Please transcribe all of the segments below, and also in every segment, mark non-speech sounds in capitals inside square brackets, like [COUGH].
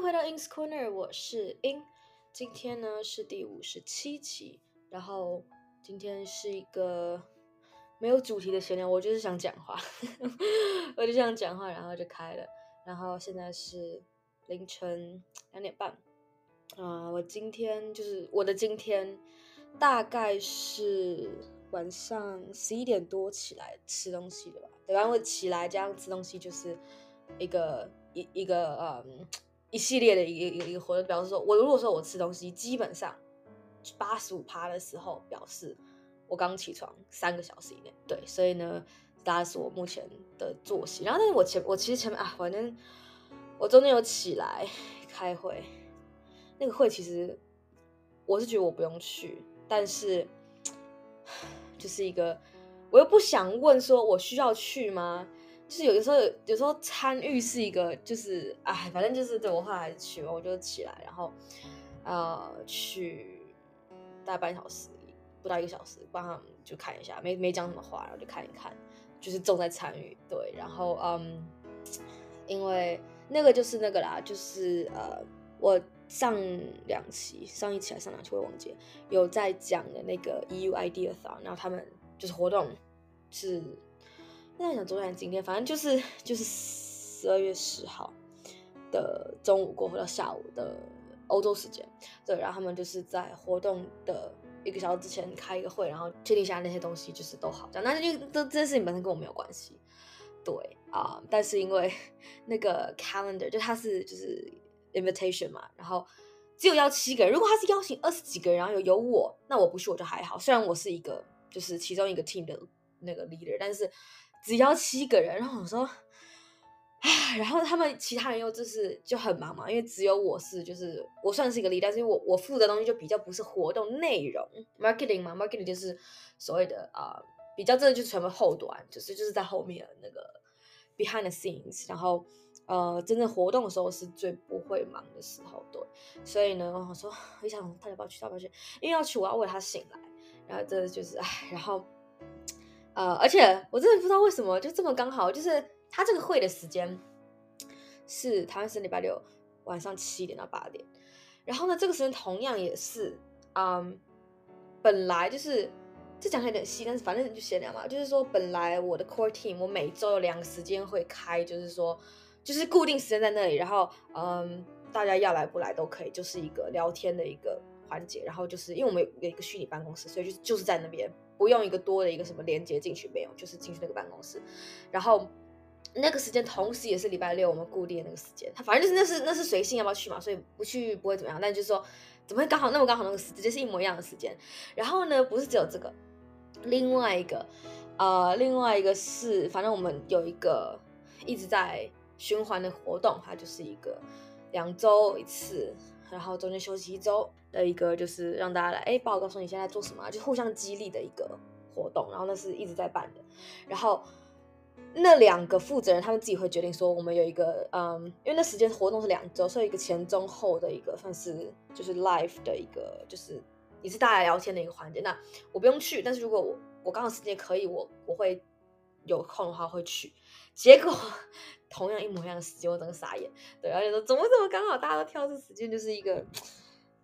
回到 In's Corner，我是 In。今天呢是第五十七期，然后今天是一个没有主题的闲聊，我就是想讲话，[LAUGHS] 我就想讲话，然后就开了。然后现在是凌晨两点半，啊、我今天就是我的今天大概是晚上十一点多起来吃东西的吧，对，吧我起来这样吃东西就是一个一一个嗯。一系列的一个一个一个活动，表示说，我如果说我吃东西，基本上八十五趴的时候，表示我刚起床三个小时以内。对，所以呢，大概是我目前的作息。然后，但是我前我其实前面啊，反正我中间有起来开会，那个会其实我是觉得我不用去，但是 [SIGHS] 就是一个我又不想问说我需要去吗？就是有的时候，有时候参与是一个，就是哎，反正就是对我后来还是去了，我就起来，然后呃去大概半小时，不到一个小时，帮他们就看一下，没没讲什么话，然后就看一看，就是重在参与，对，然后嗯，因为那个就是那个啦，就是呃，我上两期，上一期还上两期我忘记，有在讲的那个 EU Ideathon，然后他们就是活动是。那想昨天今天，反正就是就是十二月十号的中午过后到下午的欧洲时间，对，然后他们就是在活动的一个小时之前开一个会，然后确定一下那些东西就是都好这样，那就这这件事情本身跟我没有关系，对啊，但是因为 [LAUGHS] 那个 calendar 就它是就是 invitation 嘛，然后只有邀七个人，如果他是邀请二十几个人，然后有有我，那我不去我就还好，虽然我是一个就是其中一个 team 的那个 leader，但是。只要七个人，然后我说，唉，然后他们其他人又就是就很忙嘛，因为只有我是就是我算是一个 leader，但是我我负责的东西就比较不是活动内容，marketing 嘛，marketing 就是所谓的啊、比较真的就是全部后端，就是就是在后面那个 behind the scenes，然后呃，真正活动的时候是最不会忙的时候，对，所以呢，我说我想他要不要去，他要不要去，因为要去我要为他醒来，然后这就是唉，然后。呃，而且我真的不知道为什么就这么刚好，就是他这个会的时间是台湾时间礼拜六晚上七点到八点，然后呢，这个时间同样也是，嗯，本来就是这讲起来有点细，但是反正就闲聊嘛，就是说本来我的 core team 我每周有两个时间会开，就是说就是固定时间在那里，然后嗯，大家要来不来都可以，就是一个聊天的一个环节，然后就是因为我们有一个虚拟办公室，所以就就是在那边。不用一个多的一个什么连接进去，没有，就是进去那个办公室，然后那个时间同时也是礼拜六我们固定的那个时间，他反正就是那是那是随性要不要去嘛，所以不去不会怎么样，但就是说怎么会刚好那么刚好那个时间是一模一样的时间，然后呢不是只有这个，另外一个呃另外一个是反正我们有一个一直在循环的活动，它就是一个两周一次。然后中间休息一周的一个，就是让大家来哎，报告说你现在做什么，就互相激励的一个活动。然后那是一直在办的。然后那两个负责人他们自己会决定说，我们有一个嗯，因为那时间活动是两周，所以一个前中后的一个算是就是 live 的一个，就是也是大家聊天的一个环节。那我不用去，但是如果我我刚好时间可以，我我会有空的话会去。结果。同样一模一样的时间，我整个傻眼。对，而且说怎么怎么刚好大家都挑这时间，就是一个，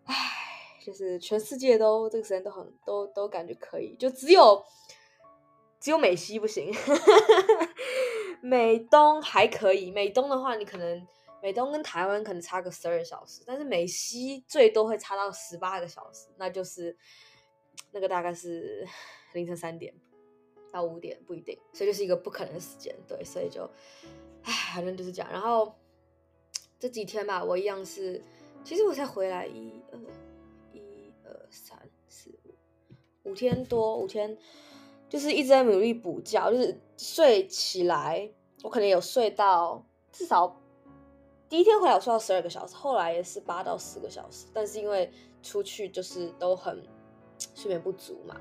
唉，就是全世界都这个时间都很都都感觉可以，就只有只有美西不行，[LAUGHS] 美东还可以。美东的话，你可能美东跟台湾可能差个十二小时，但是美西最多会差到十八个小时，那就是那个大概是 [LAUGHS] 凌晨三点到五点不一定，所以就是一个不可能的时间。对，所以就。唉，反正就是这样。然后这几天吧，我一样是，其实我才回来一二一二三四五五天多，五天就是一直在努力补觉，就是睡起来，我可能有睡到至少第一天回来我睡到十二个小时，后来也是八到十个小时。但是因为出去就是都很睡眠不足嘛，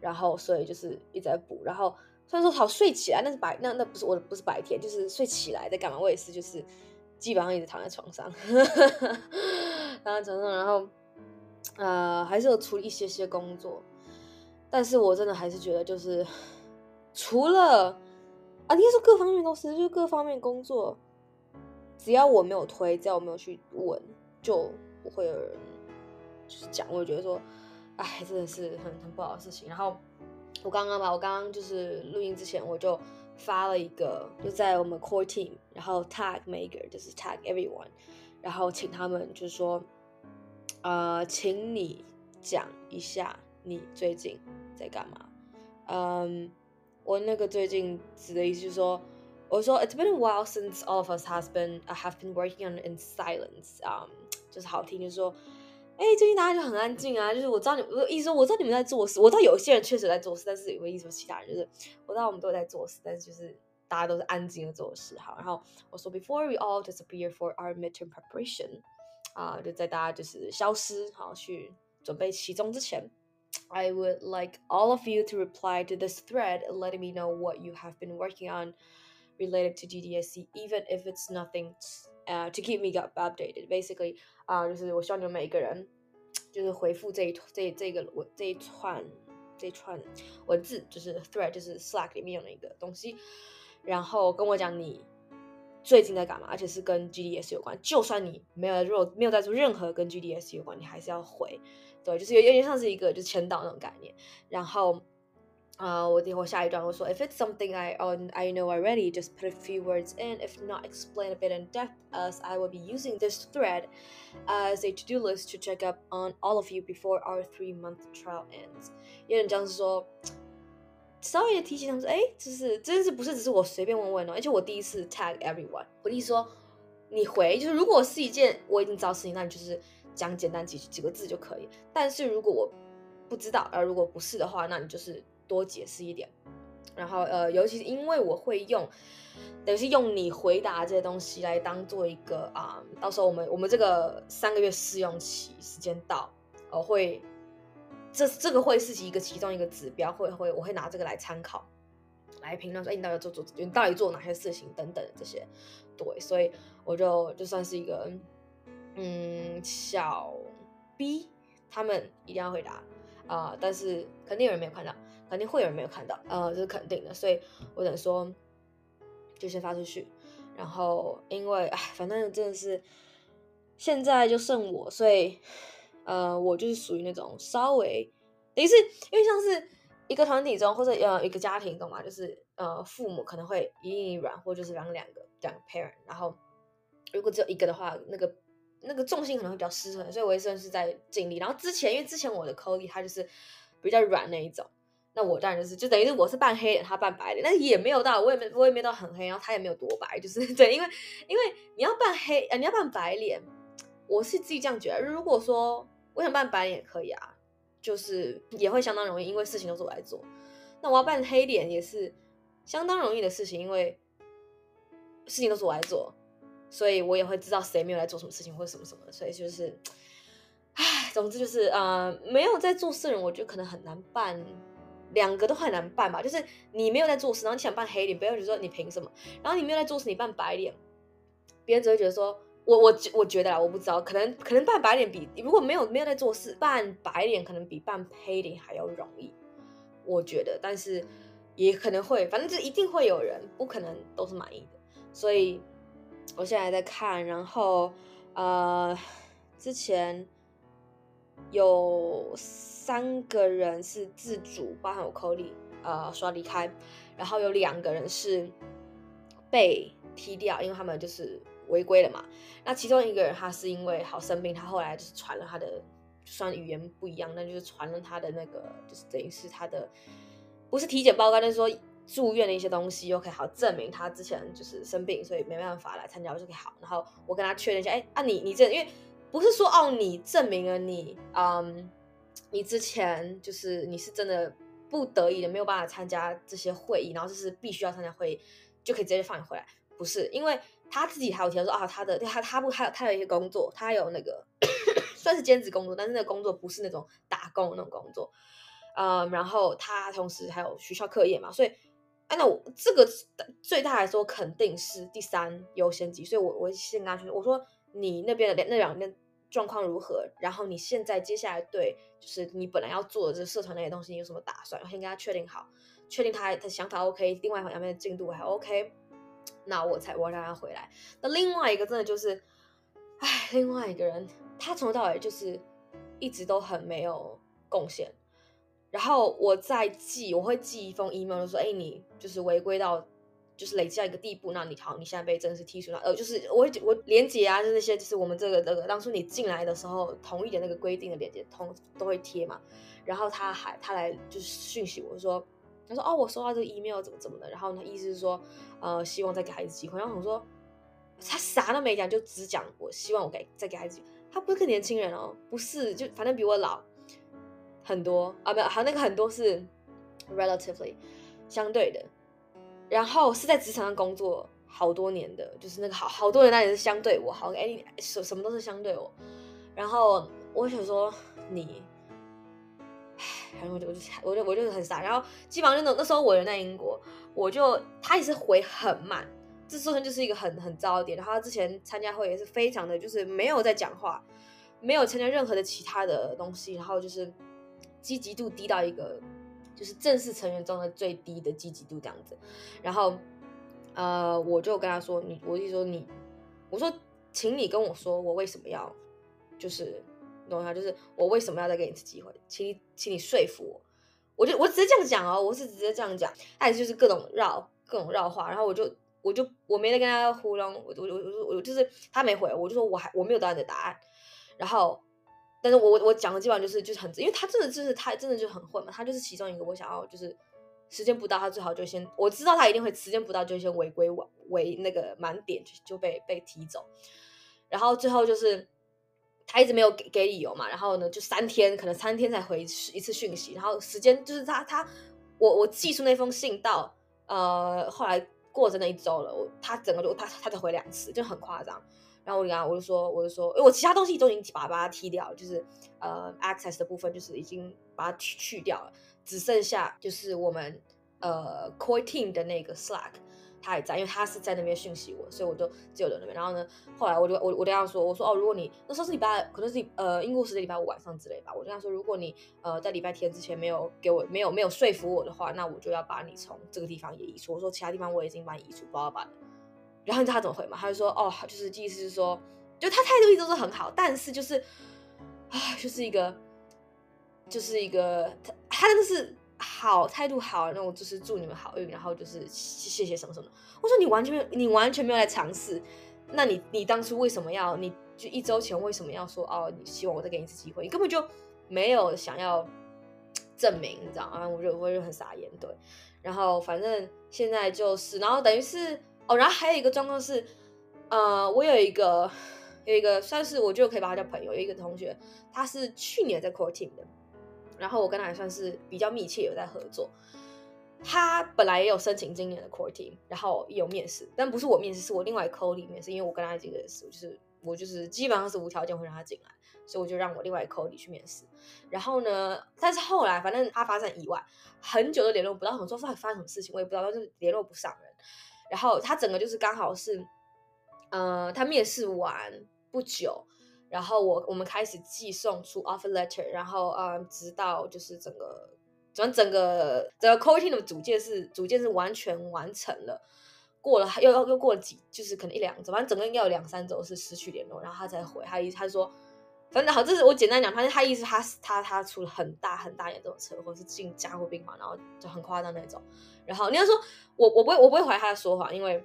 然后所以就是一直在补，然后。虽然说好睡起来，那是白那那不是我不是白天，就是睡起来在干嘛？我也是，就是基本上一直躺在床上，[LAUGHS] 躺在床上，然后呃还是有处理一些些工作，但是我真的还是觉得就是除了啊，应该说各方面都是，就各方面工作只要我没有推，只要我没有去问，就不会有人就是讲。我觉得说，哎，真的是很很不好的事情。然后我刚刚吧，我刚刚就是录音之前，我就发了一个，就在我们 core team，然后 tag maker，，就是 tag everyone，然后请他们就是说，呃，请你讲一下你最近在干嘛。嗯，我那个最近指的意思就是说。我说，It's been a while since all of us has been I have been working on in silence。Um，就是好听，就是说，哎，最近大家就很安静啊。就是我知道你，我意思说，我知道你们在做事。我知道有些人确实在做事，但是有个意思说，其他人就是我知道我们都在做事，但是就是大家都是安静的做事。好，然后我说，Before we all disappear for our midterm preparation，啊，就在大家就是消失，好去准备期中之前，I would like all of you to reply to this thread, letting me know what you have been working on. Related to GDSC, even if it's nothing, uh, to keep me updated. Basically, 啊、就是我希望你们每一个人，就是回复这一这这个我这一串这一串文字，就是 thread，就是 Slack 里面用的一个东西，然后跟我讲你最近在干嘛，而且是跟 GDS 有关。就算你没有如果没有在做任何跟 GDS 有关，你还是要回。对，就是有有点像是一个就是签到那种概念，然后。啊，我等会下一段我说，If it's something I on I know already, just put a few words in. If not, explain a bit in depth, as I will be using this thread as a to-do list to check up on all of you before our three-month trial ends。有点像是说，稍微的提醒他们说，哎，就是真是不是只是我随便问问哦，而且我第一次 tag everyone。我的意思说，你回就是如果是一件我已经知道事情，那你就是讲简单几几个字就可以。但是如果我不知道，而如果不是的话，那你就是。 多解释一点，然后呃，尤其是因为我会用，等于是用你回答这些东西来当做一个啊、到时候我们我们这个三个月试用期时间到，我、呃、会这这个会是一个其中一个指标，会会我会拿这个来参考，来评论说，哎，你到底做做你到底做哪些事情等等这些，对，所以我就就算是一个嗯小 B，他们一定要回答啊、但是肯定有人没有看到。肯定会有人没有看到，呃，这是肯定的，所以我等说就先发出去，然后因为哎，反正真的是现在就剩我，所以呃，我就是属于那种稍微，等于是因为像是一个团体中或者呃一个家庭，懂吗？就是呃父母可能会一硬一软，或者就是两两个两个 parent，然后如果只有一个的话，那个那个重心可能会比较失衡，所以我也算是在尽力。然后之前因为之前我的 Cody 他就是比较软那一种。那我当然就是，就等于是我是半黑脸，他半白脸，但也没有到，我也没，我也没到很黑，然后他也没有多白，就是 [LAUGHS] 对，因为因为你要扮黑，呃，你要扮白脸，我是自己这样觉得。如果说我想扮白脸也可以啊，就是也会相当容易，因为事情都是我来做。那我要扮黑脸也是相当容易的事情，因为事情都是我来做，所以我也会知道谁没有来做什么事情或者什么什么，所以就是，唉，总之就是，呃，没有在做事的人，我觉得可能很难办。两个都很难办吧，就是你没有在做事，然后你想扮黑脸，别人就说你凭什么？然后你没有在做事，你扮白脸，别人只会觉得说，我我我觉得啦，我不知道，可能可能扮白脸比如果没有没有在做事，扮白脸可能比扮黑脸还要容易，我觉得，但是也可能会，反正就一定会有人不可能都是满意的，所以我现在还在看，然后呃，之前有。三个人是自主，包含我 Cody，呃，说要离开，然后有两个人是被踢掉，因为他们就是违规了嘛。那其中一个人他是因为好生病，他后来就是传了他的，就算语言不一样，那就是传了他的那个，就是等于是他的，不是体检报告，但是说住院的一些东西，OK，好证明他之前就是生病，所以没办法来参加，我就可以好。然后我跟他确认一下，哎，啊你你这，因为不是说哦你证明了你，嗯。你之前就是你是真的不得已的没有办法参加这些会议，然后就是必须要参加会议，就可以直接放你回来。不是，因为他自己还有提到说啊，他的他他不他有他有一些工作，他有那个 [COUGHS] 算是兼职工作，但是那个工作不是那种打工那种工作，嗯，然后他同时还有学校课业嘛，所以那我这个最大来说肯定是第三优先级，所以我我先跟他说，我说你那边的那两边。状况如何？然后你现在接下来对，就是你本来要做的这社团那些东西，你有什么打算？我先跟他确定好，确定他的想法 OK，另外两边的进度还 OK，那我才我让他回来。那另外一个真的就是，哎，另外一个人，他从头到尾就是一直都很没有贡献。然后我再寄，我会寄一封 email，就说，哎，你就是违规到。就是累积到一个地步，那你好，你现在被正式剔除了。呃，就是我我连接啊，就那些，就是我们这个这个当初你进来的时候同意的那个规定的连接，通都会贴嘛。然后他还他来就是讯息我说，他说哦，我收到这个 email 怎么怎么的。然后他意思是说，呃，希望再给孩子机会。然后我说，他啥都没讲，就只讲我希望我给再给孩子。他不是个年轻人哦，不是，就反正比我老很多啊，没有，还有那个很多是 relatively 相对的。然后是在职场上工作好多年的，就是那个好好多人，那也是相对我好，哎，什什么都是相对我。然后我想说你，唉，然后我就我就我就我就很傻。然后基本上就那那时候我人在英国，我就他也是回很慢，这说成就是一个很很糟的点。然后他之前参加会也是非常的就是没有在讲话，没有参加任何的其他的东西，然后就是积极度低到一个。就是正式成员中的最低的积极度这样子，然后，呃，我就跟他说，你，我就说你，我说，请你跟我说，我为什么要，就是，弄一下，就是我为什么要再给你一次机会，请你，请你说服我，我就我直接这样讲哦，我是直接这样讲，还是就是各种绕各种绕话，然后我就我就我没得跟他糊弄，我我我我我就是他没回，我就说我还我没有得到你的答案，然后。但是我我我讲的基本上就是就是很，因为他真的就是他真的就很混嘛，他就是其中一个我想要就是时间不到，他最好就先我知道他一定会时间不到就先违规为为那个满点就就被被踢走，然后最后就是他一直没有给给理由嘛，然后呢就三天可能三天才回一次讯息，然后时间就是他他我我寄出那封信到呃后来过了那一周了，我他整个就他他才回两次就很夸张。然后我就跟他，我就说，我就说，因为我其他东西都已经把把它踢掉，就是呃，access 的部分就是已经把它去去掉了，只剩下就是我们呃 core team 的那个 Slack，他还在，因为他是在那边讯息我，所以我就只有在那边。然后呢，后来我就我我跟他说，我说哦，如果你那时候是礼拜，可能是呃英国时间礼拜五晚上之类吧，我跟他说，如果你呃在礼拜天之前没有给我没有没有说服我的话，那我就要把你从这个地方也移除。我说其他地方我已经把你移除，不要把。然后你知道他怎么回吗？他就说：“哦，就是意思是说，就他态度一直都是很好，但是就是啊，就是一个，就是一个，他他真的是好态度好那种，就是祝你们好运，然后就是谢谢什么什么。我说你完全没有，你完全没有来尝试，那你你当初为什么要？你就一周前为什么要说哦？你希望我再给你一次机会？你根本就没有想要证明，你知道吗？我就我就很傻眼，对。然后反正现在就是，然后等于是。”哦，然后还有一个状况是，呃，我有一个有一个算是我就可以把他叫朋友，有一个同学，他是去年在 core team 的，然后我跟他还算是比较密切有在合作。他本来也有申请今年的 core team，然后有面试，但不是我面试，是我另外 co-lead 面试，因为我跟他这个是，就是我就是基本上是无条件会让他进来，所以我就让我另外 co-lead 去面试。然后呢，但是后来反正他发生意外，很久都联络不到，很说发发生什么事情我也不知道，但是联络不上人。然后他整个就是刚好是，呃，他面试完不久，然后我我们开始寄送出 offer letter，然后呃，直到就是整个整整个整个 coating 的组建是组建是完全完成了，过了又又又过了几，就是可能一两周，反正整个应该有两三周是失去联络，然后他才回，他一他说。反正好，这是我简单讲，他他意思他他他出了很大很大严重的车祸，是进加护病房，然后就很夸张那种。然后你要说我我不会我不会怀疑他的说谎，因为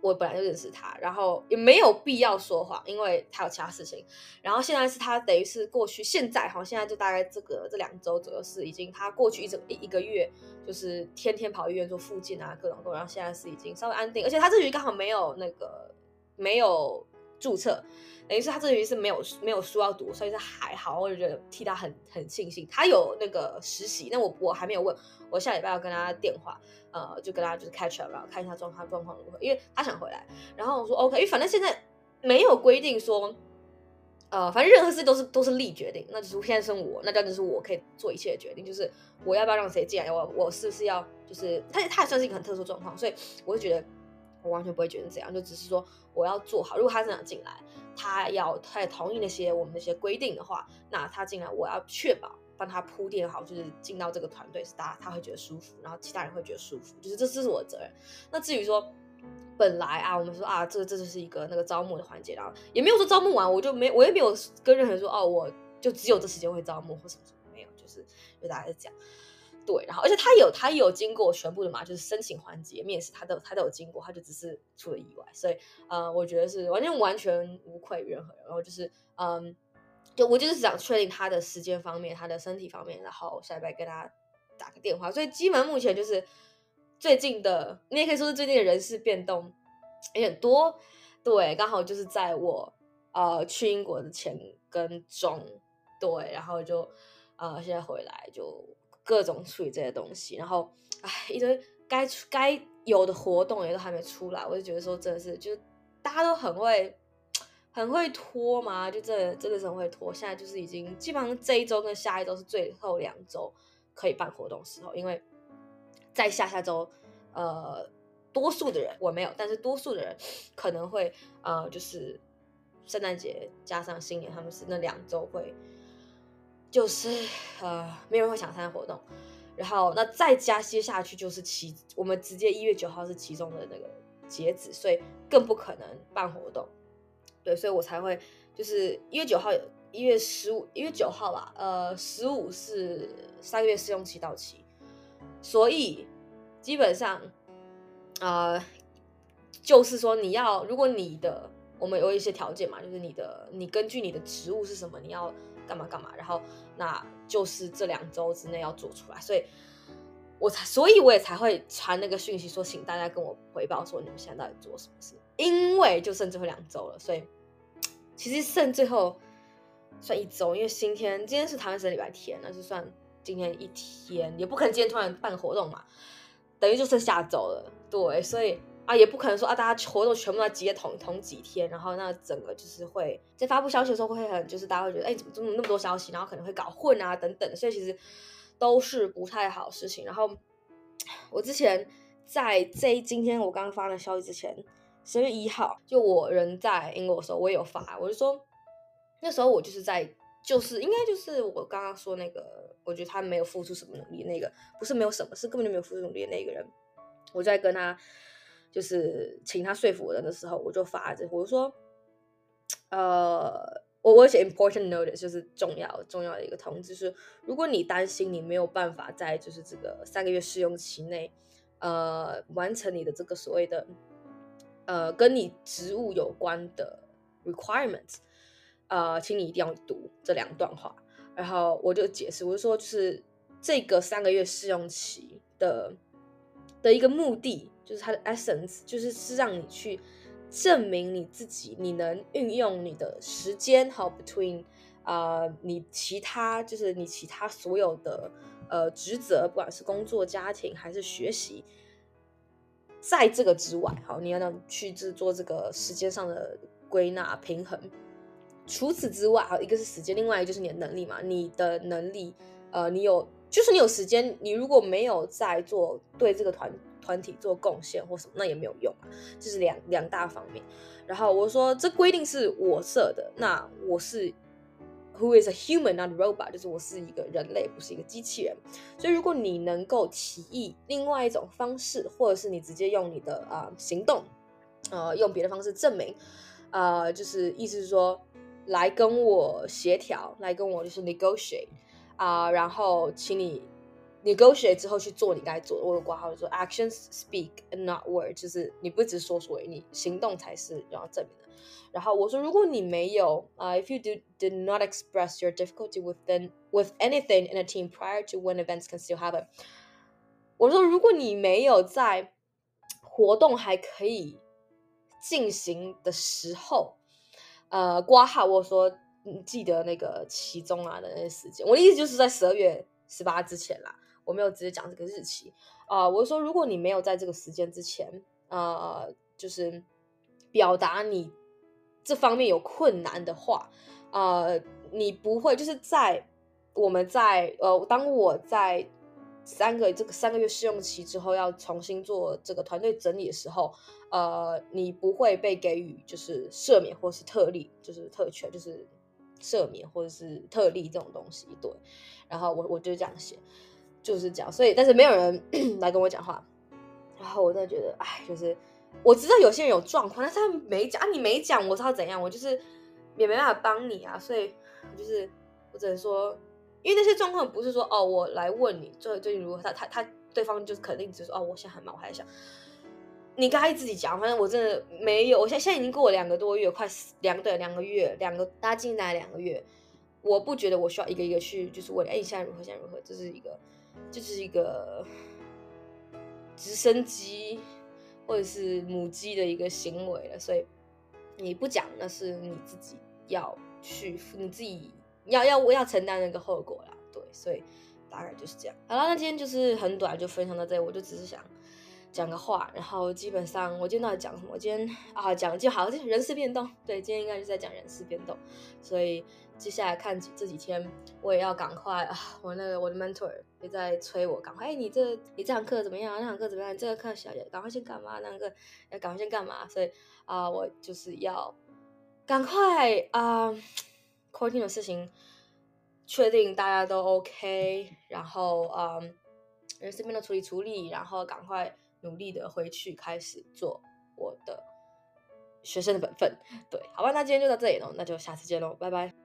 我本来就认识他，然后也没有必要说谎，因为他有其他事情。然后现在是他等于是过去现在哈，现在就大概这个这两周左右是已经他过去一整一一个月就是天天跑医院做复健啊各种各种，然后现在是已经稍微安定，而且他这局刚好没有那个没有注册。等于是他这学期是没有没有书要读，所以是还好，我就觉得替他很很庆幸。他有那个实习，那我我还没有问，我下礼拜要跟他电话，呃，就跟他就是 catch up，然后看一下状况状况如何，因为他想回来。然后我说 OK，因为反正现在没有规定说，呃，反正任何事都是都是力决定，那就是现在是我，那这样就是我可以做一切的决定，就是我要不要让谁进来，我我是不是要就是他他也算是一个很特殊状况，所以我就觉得。我完全不会觉得这样，就只是说我要做好。如果他真的进来，他要他也同意那些我们那些规定的话，那他进来我要确保帮他铺垫好，就是进到这个团队是大家他会觉得舒服，然后其他人会觉得舒服，就是这这是我的责任。那至于说本来啊，我们说啊，这这就是一个那个招募的环节，然后也没有说招募完我就没，我也没有跟任何人说哦，我就只有这时间会招募或什么什么，没有，就是就大家在讲。对，然后而且他有他有经过全部的嘛，就是申请环节、面试，他都他都有经过，他就只是出了意外，所以呃，我觉得是完全完全无愧于任何人。然后就是嗯，就我就是想确定他的时间方面，他的身体方面，然后下礼拜跟他打个电话。所以基本目前就是最近的，你也可以说是最近的人事变动有点多。对，刚好就是在我呃去英国的前跟中，对，然后就呃现在回来就。各种处理这些东西，然后哎，一堆该出该有的活动也都还没出来，我就觉得说真的是，就是大家都很会很会拖嘛，就真的真的是很会拖。现在就是已经基本上这一周跟下一周是最后两周可以办活动时候，因为在下下周，呃，多数的人我没有，但是多数的人可能会呃，就是圣诞节加上新年，他们是那两周会。就是呃，没有人会想参加活动，然后那再加接下去就是其我们直接一月九号是其中的那个截止，所以更不可能办活动。对，所以我才会就是一月九号，一月十五，一月九号吧，呃，十五是三个月试用期到期，所以基本上，呃，就是说你要如果你的我们有一些条件嘛，就是你的你根据你的职务是什么，你要。干嘛干嘛，然后那就是这两周之内要做出来，所以我才，所以我也才会传那个讯息说，请大家跟我回报说你们现在到底做什么事，因为就剩最后两周了，所以其实剩最后算一周，因为今天今天是台湾省礼拜天，那就算今天一天，也不可能今天突然办活动嘛，等于就剩下周了，对，所以。啊，也不可能说啊，大家活动全部都挤在同同几天，然后那整个就是会在发布消息的时候会很，就是大家会觉得，哎，怎么这么那么多消息，然后可能会搞混啊等等，所以其实都是不太好事情。然后我之前在这今天我刚刚发的消息之前，十月一号，就我人在英国的时候，我也有发，我就说那时候我就是在，就是应该就是我刚刚说那个，我觉得他没有付出什么努力，那个不是没有什么，是根本就没有付出努力的那个人，我在跟他。就是请他说服我的时候，我就发着，我就说，呃，我我写 important notice，就是重要重要的一个通知，是如果你担心你没有办法在就是这个三个月试用期内，呃，完成你的这个所谓的，呃，跟你职务有关的 requirements，呃，请你一定要读这两段话。然后我就解释，我就说，就是这个三个月试用期的的一个目的。就是它的 essence，就是是让你去证明你自己，你能运用你的时间，好 between 啊、你其他就是你其他所有的呃职责，不管是工作、家庭还是学习，在这个之外，好，你要能去制作这个时间上的归纳平衡。除此之外，还有一个是时间，另外一个就是你的能力嘛，你的能力，呃，你有，就是你有时间，你如果没有在做对这个团。团体做贡献或什么，那也没有用啊，这是两两大方面。然后我说，这规定是我设的，那我是 who is a human not a robot，就是我是一个人类，不是一个机器人。所以如果你能够提议另外一种方式，或者是你直接用你的啊、行动，呃，用别的方式证明，呃，就是意思是说来跟我协调，来跟我就是 negotiate 啊、然后请你。Negotiate 之后去做你该做的，我有挂号说 actions speak and not words，就是你不只说说，你行动才是要证明的。然后我说，如果你没有啊、uh,，if you do did not express your difficulty within with anything in a team prior to when events can still happen，我说如果你没有在活动还可以进行的时候，呃，挂号我说你记得那个期中啊的那些时间，我的意思就是在十二月十八之前啦。我没有直接讲这个日期啊、呃，我说如果你没有在这个时间之前，呃，就是表达你这方面有困难的话，呃，你不会就是在我们在呃，当我在三个这个三个月试用期之后要重新做这个团队整理的时候，呃，你不会被给予就是赦免或是特例，就是特权，就是赦免或者是特例这种东西，对。然后我我就这样写。就是这样，所以但是没有人 [COUGHS] 来跟我讲话，然后我真的觉得，哎，就是我知道有些人有状况，但是他没讲啊，你没讲，我知道怎样，我就是也没办法帮你啊，所以就是我只能说，因为那些状况不是说哦，我来问你最最近如何，他他他对方就是肯定只是说哦，我现在很忙，我还在想。你该自己讲，反正我真的没有。我现在现在已经过了两个多月，快两对两个月，两个大家进来两个月，我不觉得我需要一个一个去，就是问，哎，你现在如何？现在如何？这是一个，就是一个直升机或者是母鸡的一个行为了。所以你不讲，那是你自己要去，你自己要要要承担那个后果啦。对，所以大概就是这样。好了，那今天就是很短，就分享到这里。我就只是想。讲个话，然后基本上我今天到底讲什么？我今天啊讲就好，就人事变动。对，今天应该是在讲人事变动，所以接下来看几这几天，我也要赶快啊！我那个我的 mentor 也在催我赶快，哎，你这你这堂课怎么样？那堂课怎么样？这个课小姐赶快先干嘛？那个要赶快先干嘛？所以啊，我就是要赶快啊，quarantine 的事情确定大家都 OK，然后啊，人事变动处理处理，然后赶快。努力的回去开始做我的学生的本分，对，好吧，那今天就到这里喽，那就下次见喽，拜拜。